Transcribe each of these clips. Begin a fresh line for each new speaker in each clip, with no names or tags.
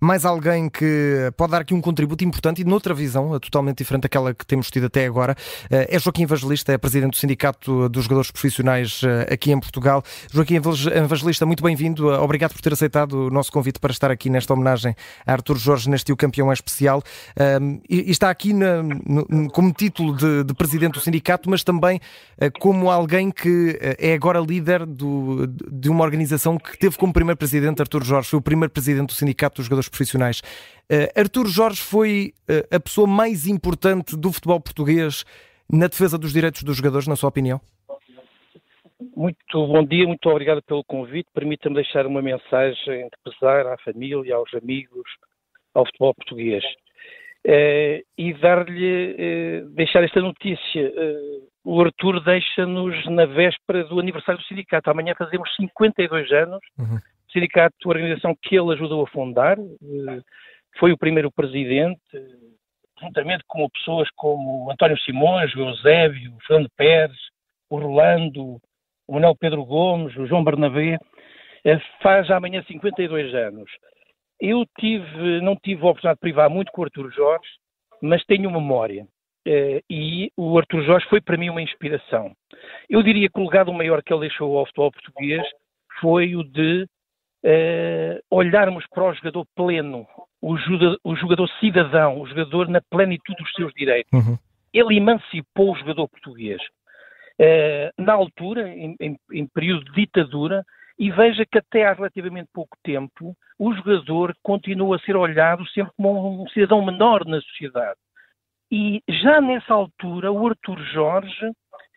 mais alguém que pode dar aqui um contributo importante e noutra visão, totalmente diferente daquela que temos tido até agora. É Joaquim Evangelista, é presidente do Sindicato dos Jogadores Profissionais aqui em Portugal. Joaquim Evangelista, muito bem-vindo. Obrigado por ter aceitado o nosso convite para estar aqui nesta homenagem a Artur Jorge neste O Campeão Especial. E está aqui na, como título de, de, presidente do sindicato, mas também como alguém que é agora líder do, de uma organização que teve como primeiro presidente Artur Jorge, foi o primeiro presidente do Sindicato dos Jogadores Profissionais. Uh, Artur Jorge foi uh, a pessoa mais importante do futebol português na defesa dos direitos dos jogadores, na sua opinião?
Muito bom dia, muito obrigado pelo convite. Permita-me deixar uma mensagem de pesar à família, aos amigos, ao futebol português. Uh, e dar-lhe, uh, deixar esta notícia. Uh, o Arthur deixa-nos na véspera do aniversário do sindicato. Amanhã fazemos 52 anos. Uhum. Sindicato, organização que ele ajudou a fundar, foi o primeiro presidente, juntamente com pessoas como António Simões, o Eusébio, o Fernando Pérez, o Rolando, o Manuel Pedro Gomes, o João Bernabé, faz amanhã 52 anos. Eu tive, não tive a oportunidade de privar muito com o Artur Jorge, mas tenho memória. Uh, e o Artur Jorge foi para mim uma inspiração. Eu diria que o legado maior que ele deixou ao futebol português foi o de uh, olharmos para o jogador pleno, o, jogador, o jogador cidadão, o jogador na plenitude dos seus direitos. Uhum. Ele emancipou o jogador português. Uh, na altura, em, em, em período de ditadura, e veja que até há relativamente pouco tempo o jogador continua a ser olhado sempre como um cidadão menor na sociedade. E já nessa altura o Artur Jorge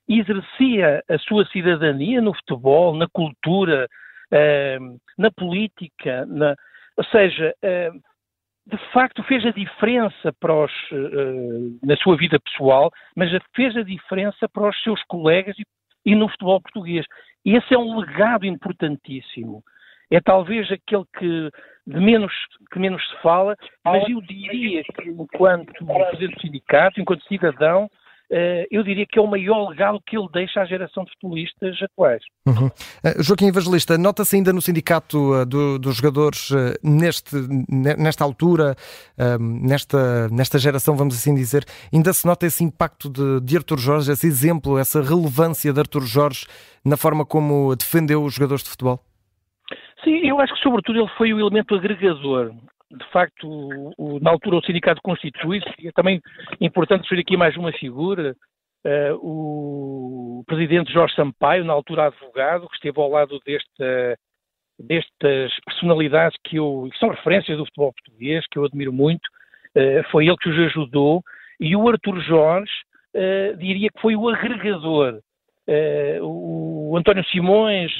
exercia a sua cidadania no futebol, na cultura, na política, na, ou seja, uh, de facto fez a diferença para os, uh, na sua vida pessoal, mas fez a diferença para os seus colegas e, e no futebol português. Esse é um legado importantíssimo. É talvez aquele que de menos, que menos se fala, mas eu diria que, enquanto presidente do sindicato, enquanto cidadão, eu diria que é o maior legado que ele deixa à geração de futebolistas atuais.
Uhum. Uh, Joaquim Evangelista, nota-se ainda no sindicato uh, do, dos jogadores neste, nesta altura, nesta, nesta geração, vamos assim dizer, ainda se nota esse impacto de, de Artur Jorge, esse exemplo, essa relevância de Artur Jorge na forma como defendeu os jogadores de futebol?
Sim, eu acho que sobretudo ele foi o elemento agregador de facto, o, o, na altura o sindicato constitui-se, e é também importante referir aqui mais uma figura, uh, o presidente Jorge Sampaio, na altura advogado, que esteve ao lado desta, destas personalidades que, eu, que são referências do futebol português, que eu admiro muito, uh, foi ele que os ajudou, e o Artur Jorge uh, diria que foi o agregador. o António Simões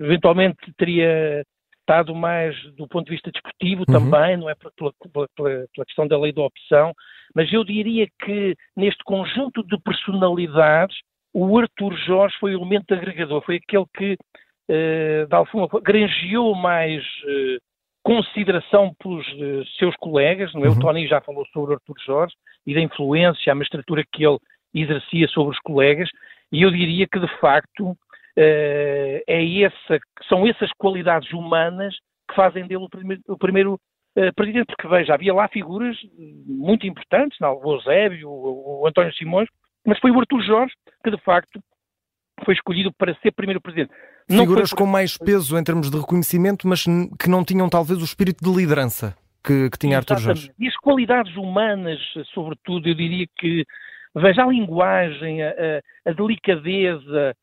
eventualmente teria estado mais do ponto de vista desportivo uhum. também, não é pela, pela, pela, questão da lei da opção, mas eu diria que neste conjunto de personalidades, o Arthur Jorge foi o elemento agregador, foi aquele que, eh, de alguma forma, granjeou mais eh, consideração pelos eh, seus colegas, não é? Uhum. O Tony já falou sobre o Arthur Jorge e da influência, a magistratura que ele exercia sobre os colegas, e eu diria que, de facto, é essa, são essas qualidades humanas que fazem dele o primeiro, o primeiro uh, presidente, porque veja, havia lá figuras muito importantes, não, o Eusébio, o, o António Simões, mas foi o Artur Jorge que de facto foi escolhido para ser primeiro presidente.
Não figuras foi... com mais peso em termos de reconhecimento, mas que não tinham talvez o espírito de liderança que, que tinha Artur Jorge.
E as qualidades humanas, sobretudo, eu diria que veja a linguagem, a, a delicadeza,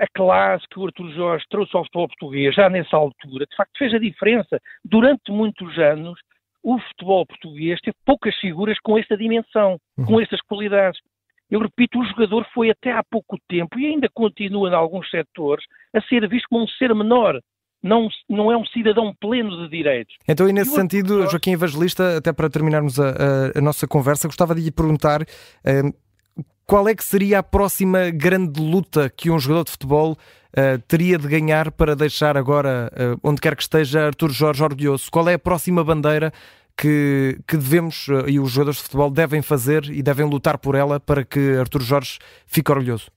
a classe que o Artur Jorge trouxe ao futebol português já nessa altura, de facto fez a diferença. Durante muitos anos, o futebol português teve poucas figuras com esta dimensão, uhum. com estas qualidades. Eu repito, o jogador foi até há pouco tempo e ainda continua em alguns setores a ser visto como um ser menor. Não, não é um cidadão pleno de direitos.
Então, e nesse e sentido, Joaquim Evangelista, até para terminarmos a, a, a, nossa conversa, gostava de lhe perguntar eh, qual é que seria a próxima grande luta que um jogador de futebol uh, teria de ganhar para deixar agora, uh, onde quer que esteja, Artur Jorge orgulhoso? Qual é a próxima bandeira que, que devemos uh, e os jogadores de futebol devem fazer e devem lutar por ela para que Artur Jorge fique orgulhoso?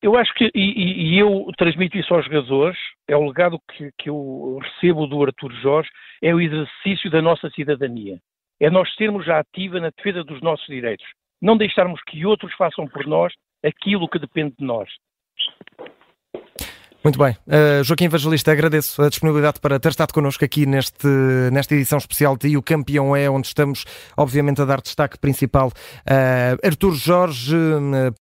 Eu acho que, e, e, eu transmito isso aos jogadores, é o legado que, que eu recebo do Artur Jorge, é o exercício da nossa cidadania. É nós sermos já ativa na defesa dos nossos direitos. Não deixarmos que outros façam por nós aquilo que depende de nós.
Muito bem. Uh, Joaquim Evangelista, agradeço a disponibilidade para ter estado connosco aqui neste, nesta edição especial de O Campeão é, onde estamos, obviamente, a dar destaque principal a uh, Artur Jorge, uh,